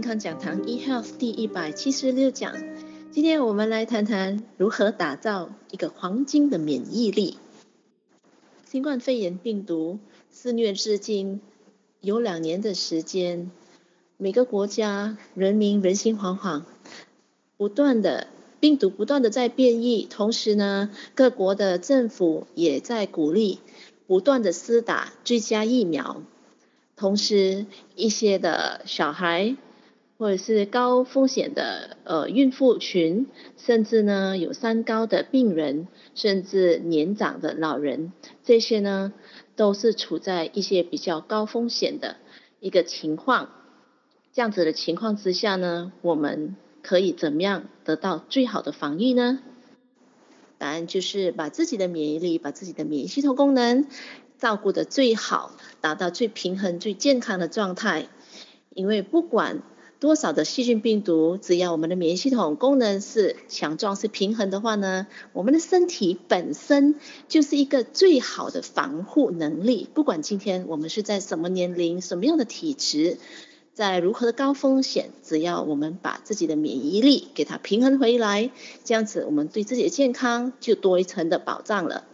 健康讲堂 eHealth 第一百七十六讲。今天我们来谈谈如何打造一个黄金的免疫力。新冠肺炎病毒肆虐至今有两年的时间，每个国家人民人心惶惶，不断的病毒不断的在变异，同时呢，各国的政府也在鼓励不断的施打追加疫苗。同时，一些的小孩，或者是高风险的呃孕妇群，甚至呢有三高的病人，甚至年长的老人，这些呢都是处在一些比较高风险的一个情况。这样子的情况之下呢，我们可以怎么样得到最好的防御呢？答案就是把自己的免疫力，把自己的免疫系统功能。照顾得最好，达到最平衡、最健康的状态。因为不管多少的细菌病毒，只要我们的免疫系统功能是强壮、是平衡的话呢，我们的身体本身就是一个最好的防护能力。不管今天我们是在什么年龄、什么样的体质，在如何的高风险，只要我们把自己的免疫力给它平衡回来，这样子我们对自己的健康就多一层的保障了。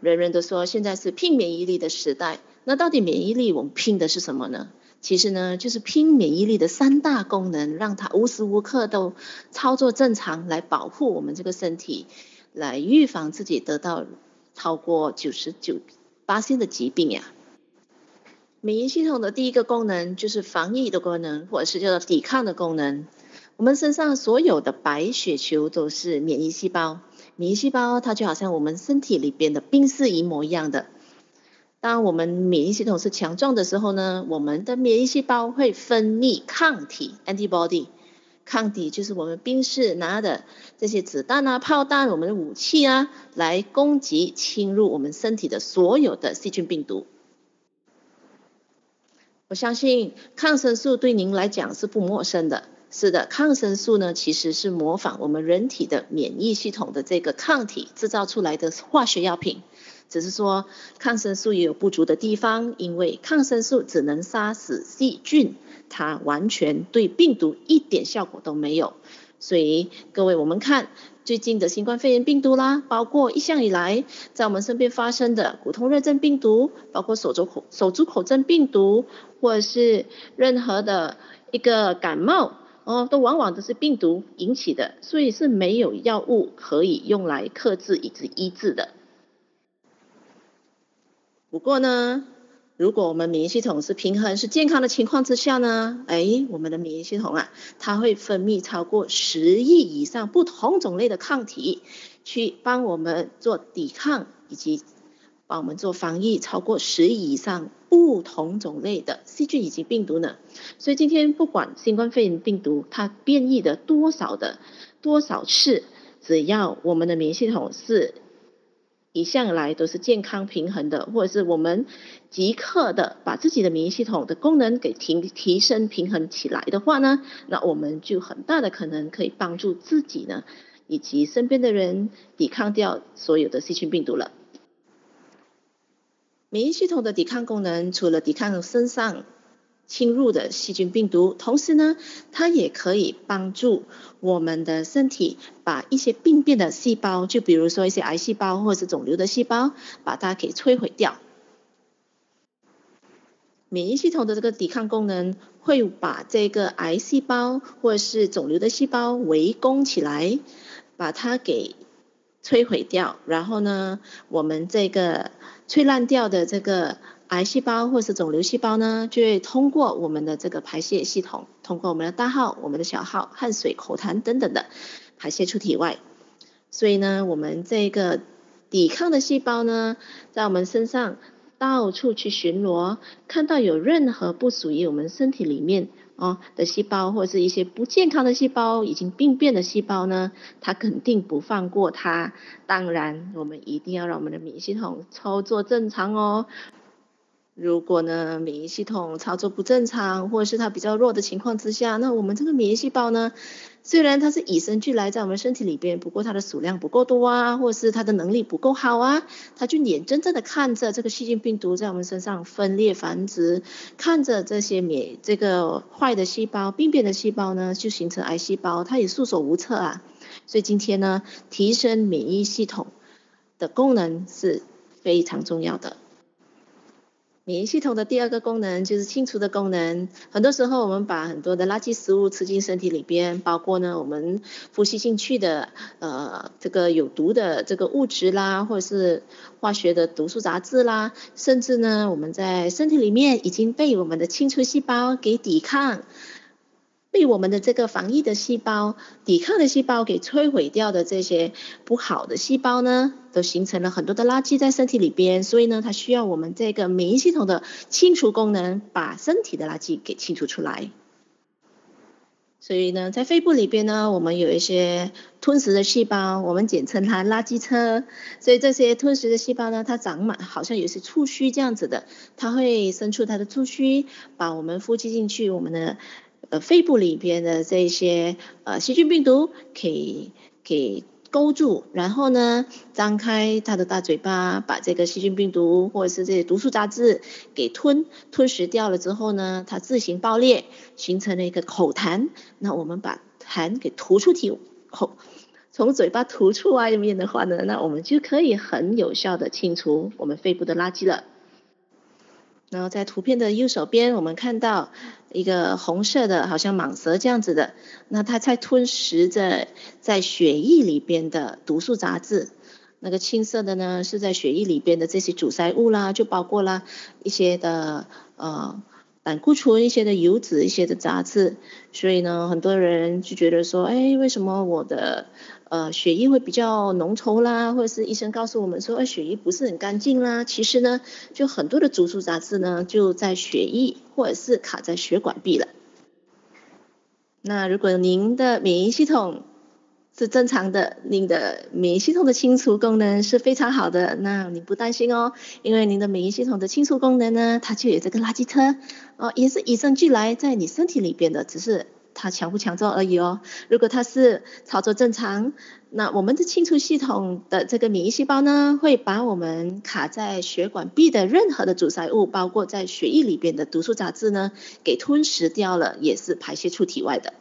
人人都说现在是拼免疫力的时代，那到底免疫力我们拼的是什么呢？其实呢，就是拼免疫力的三大功能，让它无时无刻都操作正常，来保护我们这个身体，来预防自己得到超过九十九八星的疾病呀。免疫系统的第一个功能就是防疫的功能，或者是叫做抵抗的功能。我们身上所有的白血球都是免疫细胞。免疫细胞它就好像我们身体里边的冰室一模一样的。当我们免疫系统是强壮的时候呢，我们的免疫细胞会分泌抗体 （antibody）。抗体就是我们冰室拿的这些子弹啊、炮弹、我们的武器啊，来攻击侵入我们身体的所有的细菌病毒。我相信抗生素对您来讲是不陌生的。是的，抗生素呢，其实是模仿我们人体的免疫系统的这个抗体制造出来的化学药品。只是说，抗生素也有不足的地方，因为抗生素只能杀死细菌，它完全对病毒一点效果都没有。所以，各位，我们看最近的新冠肺炎病毒啦，包括一向以来在我们身边发生的骨痛热症病毒，包括手足口手足口症病毒，或者是任何的一个感冒。哦，都往往都是病毒引起的，所以是没有药物可以用来克制以及医治的。不过呢，如果我们免疫系统是平衡、是健康的情况之下呢，哎，我们的免疫系统啊，它会分泌超过十亿以上不同种类的抗体，去帮我们做抵抗以及。帮我们做防疫，超过十亿以上不同种类的细菌以及病毒呢。所以今天不管新冠肺炎病毒它变异的多少的多少次，只要我们的免疫系统是一向来都是健康平衡的，或者是我们即刻的把自己的免疫系统的功能给提提升平衡起来的话呢，那我们就很大的可能可以帮助自己呢，以及身边的人抵抗掉所有的细菌病毒了。免疫系统的抵抗功能，除了抵抗身上侵入的细菌病毒，同时呢，它也可以帮助我们的身体把一些病变的细胞，就比如说一些癌细胞或者是肿瘤的细胞，把它给摧毁掉。免疫系统的这个抵抗功能，会把这个癌细胞或者是肿瘤的细胞围攻起来，把它给。摧毁掉，然后呢，我们这个摧烂掉的这个癌细胞或是肿瘤细胞呢，就会通过我们的这个排泄系统，通过我们的大号、我们的小号、汗水、口痰等等的排泄出体外。所以呢，我们这个抵抗的细胞呢，在我们身上到处去巡逻，看到有任何不属于我们身体里面。哦的细胞或者是一些不健康的细胞，已经病变的细胞呢，它肯定不放过它。当然，我们一定要让我们的免疫系统操作正常哦。如果呢，免疫系统操作不正常，或者是它比较弱的情况之下，那我们这个免疫细胞呢，虽然它是与生俱来在我们身体里边，不过它的数量不够多啊，或者是它的能力不够好啊，它就眼睁睁的看着这个细菌病毒在我们身上分裂繁殖，看着这些免这个坏的细胞、病变的细胞呢，就形成癌细胞，它也束手无策啊。所以今天呢，提升免疫系统的功能是非常重要的。免疫系统的第二个功能就是清除的功能。很多时候，我们把很多的垃圾食物吃进身体里边，包括呢我们呼吸进去的呃这个有毒的这个物质啦，或者是化学的毒素杂质啦，甚至呢我们在身体里面已经被我们的清除细胞给抵抗。被我们的这个防疫的细胞、抵抗的细胞给摧毁掉的这些不好的细胞呢，都形成了很多的垃圾在身体里边，所以呢，它需要我们这个免疫系统的清除功能，把身体的垃圾给清除出来。所以呢，在肺部里边呢，我们有一些吞食的细胞，我们简称它垃圾车。所以这些吞食的细胞呢，它长满好像有些触须这样子的，它会伸出它的触须，把我们呼吸进去我们的。呃，肺部里边的这些呃细菌病毒给给勾住，然后呢，张开它的大嘴巴，把这个细菌病毒或者是这些毒素杂质给吞吞食掉了之后呢，它自行爆裂，形成了一个口痰。那我们把痰给吐出体口，从嘴巴吐出外面的话呢，那我们就可以很有效的清除我们肺部的垃圾了。然后在图片的右手边，我们看到一个红色的，好像蟒蛇这样子的，那它在吞食着在血液里边的毒素杂质。那个青色的呢，是在血液里边的这些阻塞物啦，就包括了一些的呃胆固醇、一些的油脂、一些的杂质。所以呢，很多人就觉得说，哎，为什么我的呃，血液会比较浓稠啦，或者是医生告诉我们说，哎，血液不是很干净啦。其实呢，就很多的毒素杂质呢，就在血液或者是卡在血管壁了。那如果您的免疫系统是正常的，您的免疫系统的清除功能是非常好的，那你不担心哦，因为您的免疫系统的清除功能呢，它就有这个垃圾车哦，也是与生俱来在你身体里边的，只是。它强不强壮而已哦。如果它是操作正常，那我们的清除系统的这个免疫细胞呢，会把我们卡在血管壁的任何的阻塞物，包括在血液里边的毒素杂质呢，给吞噬掉了，也是排泄出体外的。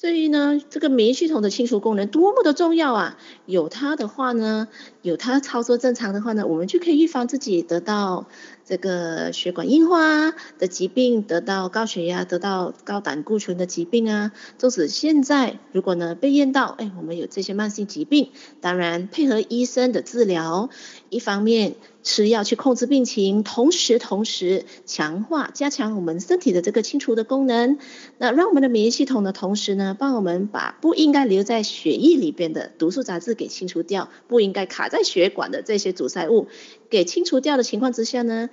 所以呢，这个免疫系统的清除功能多么的重要啊！有它的话呢，有它操作正常的话呢，我们就可以预防自己得到这个血管硬化的疾病，得到高血压，得到高胆固醇的疾病啊。纵使现在如果呢被验到，哎，我们有这些慢性疾病，当然配合医生的治疗，一方面。吃药去控制病情，同时同时强化加强我们身体的这个清除的功能，那让我们的免疫系统呢，同时呢帮我们把不应该留在血液里边的毒素杂质给清除掉，不应该卡在血管的这些阻塞物给清除掉的情况之下呢，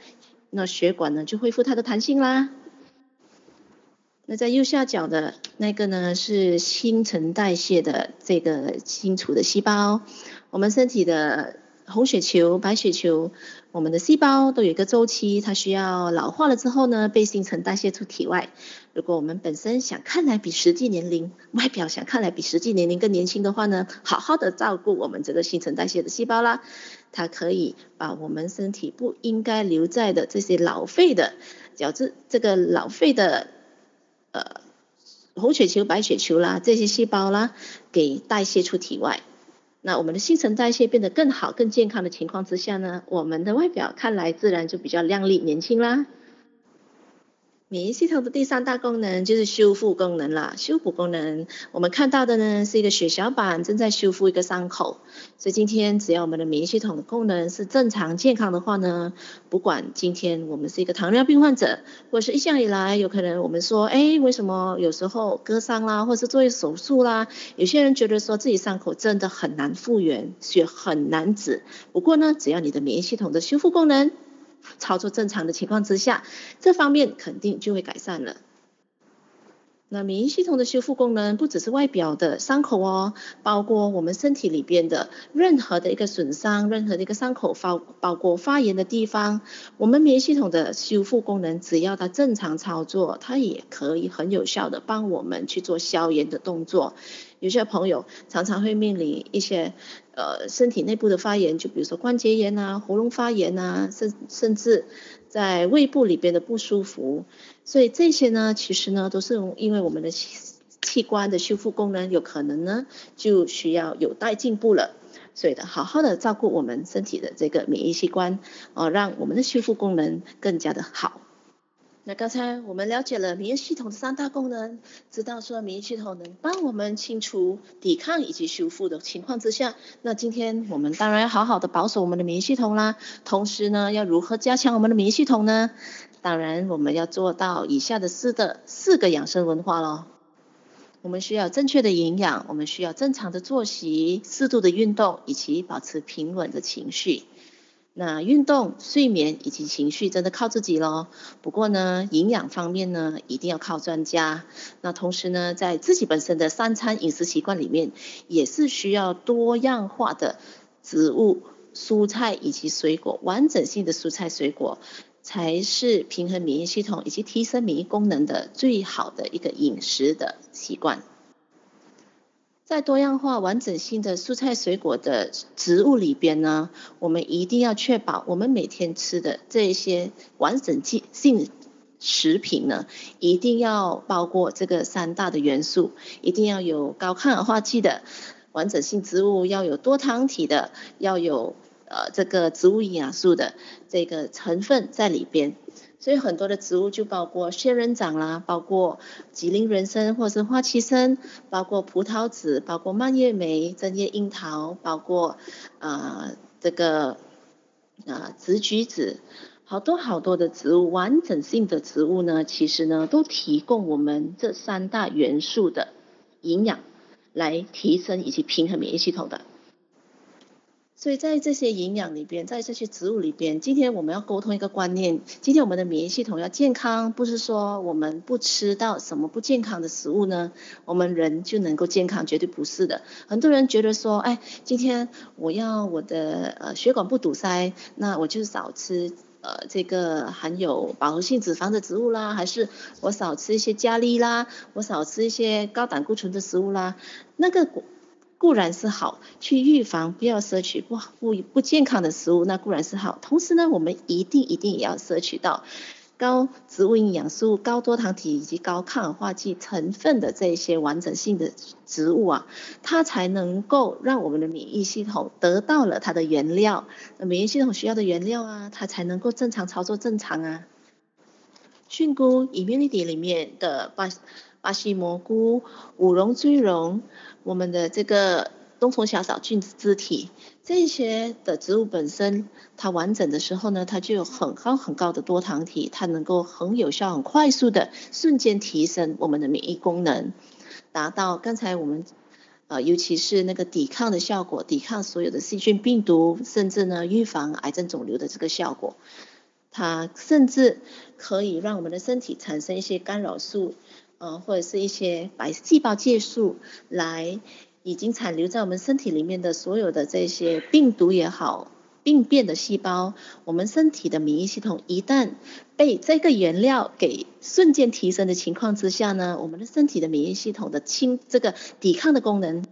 那血管呢就恢复它的弹性啦。那在右下角的那个呢是新陈代谢的这个清除的细胞，我们身体的。红血球、白血球，我们的细胞都有一个周期，它需要老化了之后呢，被新陈代谢出体外。如果我们本身想看来比实际年龄，外表想看来比实际年龄更年轻的话呢，好好的照顾我们这个新陈代谢的细胞啦，它可以把我们身体不应该留在的这些老废的，角质这个老废的呃红血球、白血球啦这些细胞啦，给代谢出体外。那我们的新陈代谢变得更好、更健康的情况之下呢，我们的外表看来自然就比较靓丽、年轻啦。免疫系统的第三大功能就是修复功能啦，修补功能。我们看到的呢是一个血小板正在修复一个伤口，所以今天只要我们的免疫系统的功能是正常健康的话呢，不管今天我们是一个糖尿病患者，或是一向以来有可能我们说，哎，为什么有时候割伤啦，或是做手术啦，有些人觉得说自己伤口真的很难复原，血很难止。不过呢，只要你的免疫系统的修复功能，操作正常的情况之下，这方面肯定就会改善了。那免疫系统的修复功能不只是外表的伤口哦，包括我们身体里边的任何的一个损伤，任何的一个伤口包包括发炎的地方，我们免疫系统的修复功能只要它正常操作，它也可以很有效的帮我们去做消炎的动作。有些朋友常常会面临一些呃身体内部的发炎，就比如说关节炎啊、喉咙发炎啊，甚甚至在胃部里边的不舒服。所以这些呢，其实呢，都是因为我们的器官的修复功能有可能呢，就需要有待进步了。所以的，好好的照顾我们身体的这个免疫器官，哦，让我们的修复功能更加的好。那刚才我们了解了免疫系统的三大功能，知道说免疫系统能帮我们清除、抵抗以及修复的情况之下，那今天我们当然要好好的保守我们的免疫系统啦。同时呢，要如何加强我们的免疫系统呢？当然，我们要做到以下的四的四个养生文化咯。我们需要正确的营养，我们需要正常的作息、适度的运动，以及保持平稳的情绪。那运动、睡眠以及情绪真的靠自己咯。不过呢，营养方面呢，一定要靠专家。那同时呢，在自己本身的三餐饮食习惯里面，也是需要多样化的植物、蔬菜以及水果，完整性的蔬菜水果。才是平衡免疫系统以及提升免疫功能的最好的一个饮食的习惯。在多样化、完整性的蔬菜水果的植物里边呢，我们一定要确保我们每天吃的这些完整性食品呢，一定要包括这个三大的元素，一定要有高抗氧化剂的完整性植物，要有多糖体的，要有。呃，这个植物营养素的这个成分在里边，所以很多的植物就包括仙人掌啦，包括吉林人参或者是花旗参，包括葡萄籽，包括蔓越莓、针叶樱桃，包括啊、这个啊、呃、紫橘子，好多好多的植物，完整性的植物呢，其实呢都提供我们这三大元素的营养，来提升以及平衡免疫系统的。所以在这些营养里边，在这些植物里边，今天我们要沟通一个观念：今天我们的免疫系统要健康，不是说我们不吃到什么不健康的食物呢，我们人就能够健康，绝对不是的。很多人觉得说，哎，今天我要我的呃血管不堵塞，那我就少吃呃这个含有饱和性脂肪的植物啦，还是我少吃一些咖喱啦，我少吃一些高胆固醇的食物啦，那个。固然是好，去预防不要摄取不不不健康的食物，那固然是好。同时呢，我们一定一定也要摄取到高植物营养素、高多糖体以及高抗氧化剂成分的这些完整性的植物啊，它才能够让我们的免疫系统得到了它的原料。免疫系统需要的原料啊，它才能够正常操作正常啊。菌菇 Immunity 里面的巴西蘑菇、五龙追龙。我们的这个冬虫夏草菌丝体，这些的植物本身，它完整的时候呢，它就有很高很高的多糖体，它能够很有效、很快速的瞬间提升我们的免疫功能，达到刚才我们呃，尤其是那个抵抗的效果，抵抗所有的细菌、病毒，甚至呢预防癌症肿瘤的这个效果。它甚至可以让我们的身体产生一些干扰素。呃，或者是一些白细胞介素，来已经残留在我们身体里面的所有的这些病毒也好，病变的细胞，我们身体的免疫系统一旦被这个原料给瞬间提升的情况之下呢，我们的身体的免疫系统的清这个抵抗的功能。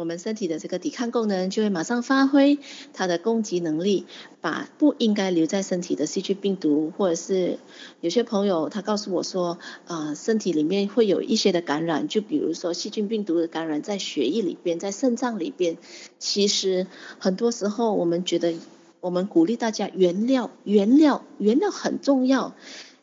我们身体的这个抵抗功能就会马上发挥它的攻击能力，把不应该留在身体的细菌、病毒，或者是有些朋友他告诉我说，啊、呃，身体里面会有一些的感染，就比如说细菌、病毒的感染在血液里边，在肾脏里边。其实很多时候我们觉得，我们鼓励大家原料、原料、原料很重要，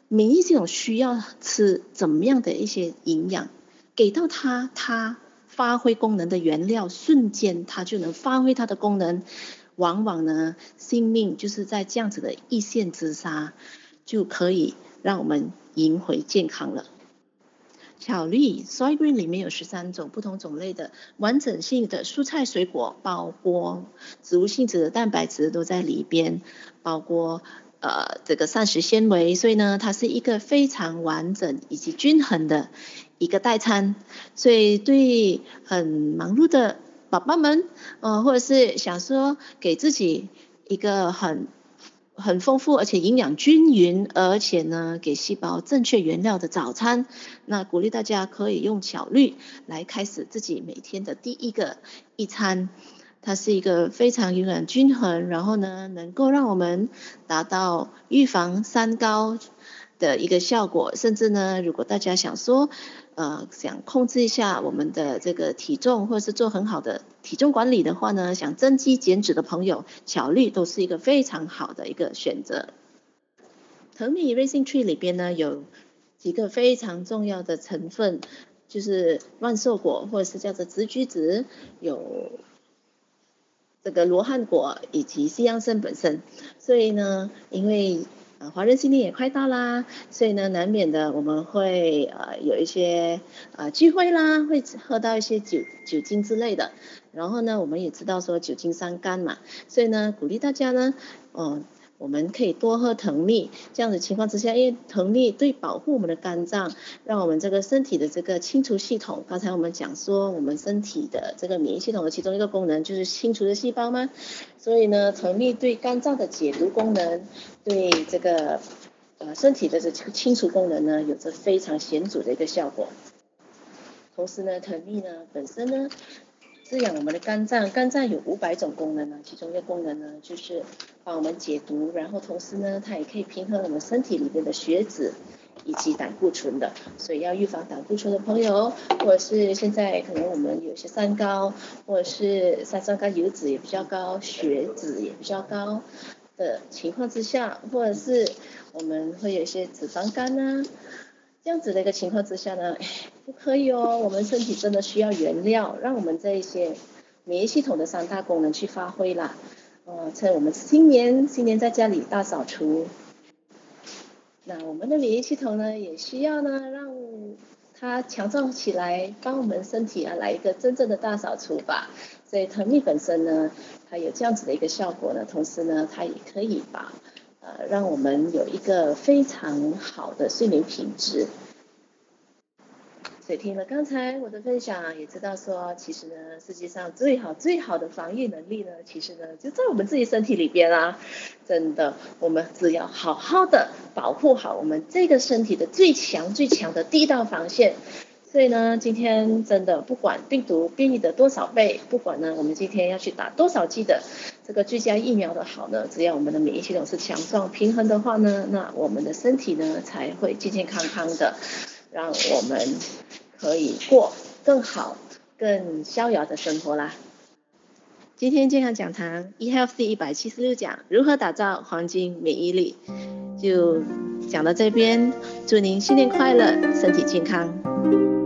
免疫系统需要吃怎么样的一些营养，给到它，它。发挥功能的原料，瞬间它就能发挥它的功能。往往呢，性命就是在这样子的一线之差，就可以让我们赢回健康了。巧绿 Soy Green 里面有十三种不同种类的完整性的蔬菜水果，包括植物性质的蛋白质都在里边，包括呃这个膳食纤维，所以呢，它是一个非常完整以及均衡的一个代餐。所以对很忙碌的宝宝们，呃，或者是想说给自己一个很很丰富而且营养均匀，而且呢给细胞正确原料的早餐，那鼓励大家可以用巧绿来开始自己每天的第一个一餐。它是一个非常营养均衡，然后呢能够让我们达到预防三高的一个效果。甚至呢，如果大家想说，呃，想控制一下我们的这个体重，或者是做很好的体重管理的话呢，想增肌减脂的朋友，巧绿都是一个非常好的一个选择。藤米 Raisin Tree 里边呢有几个非常重要的成分，就是万寿果或者是叫做紫橘子，有这个罗汉果以及西洋参本身。所以呢，因为呃，华人新年也快到啦，所以呢，难免的我们会呃有一些呃聚会啦，会喝到一些酒酒精之类的。然后呢，我们也知道说酒精伤肝嘛，所以呢，鼓励大家呢，嗯、我们可以多喝藤蜜。这样的情况之下，因为藤蜜对保护我们的肝脏，让我们这个身体的这个清除系统，刚才我们讲说，我们身体的这个免疫系统的其中一个功能就是清除的细胞吗，所以呢，藤蜜对肝脏的解毒功能。对这个呃身体的这个清除功能呢，有着非常显著的一个效果。同时呢，藤蜜呢本身呢滋养我们的肝脏，肝脏有五百种功能呢，其中一个功能呢就是帮我们解毒，然后同时呢它也可以平衡我们身体里面的血脂以及胆固醇的。所以要预防胆固醇的朋友，或者是现在可能我们有些三高，或者是三酸甘油脂也比较高，血脂也比较高。的情况之下，或者是我们会有一些脂肪肝呐，这样子的一个情况之下呢，不可以哦，我们身体真的需要原料，让我们这一些免疫系统的三大功能去发挥啦。呃，趁我们新年，新年在家里大扫除，那我们的免疫系统呢，也需要呢，让它强壮起来，帮我们身体啊来一个真正的大扫除吧。所以藤蜜本身呢，它有这样子的一个效果呢，同时呢，它也可以把呃让我们有一个非常好的睡眠品质。所以听了刚才我的分享，也知道说，其实呢，世界上最好最好的防御能力呢，其实呢就在我们自己身体里边啊。真的，我们只要好好的保护好我们这个身体的最强最强的第一道防线。所以呢，今天真的不管病毒变异的多少倍，不管呢我们今天要去打多少剂的这个追加疫苗的好呢，只要我们的免疫系统是强壮平衡的话呢，那我们的身体呢才会健健康康的，让我们可以过更好、更逍遥的生活啦。今天健康讲堂 eHealth 第一百七十六讲，如何打造黄金免疫力，就讲到这边，祝您新年快乐，身体健康。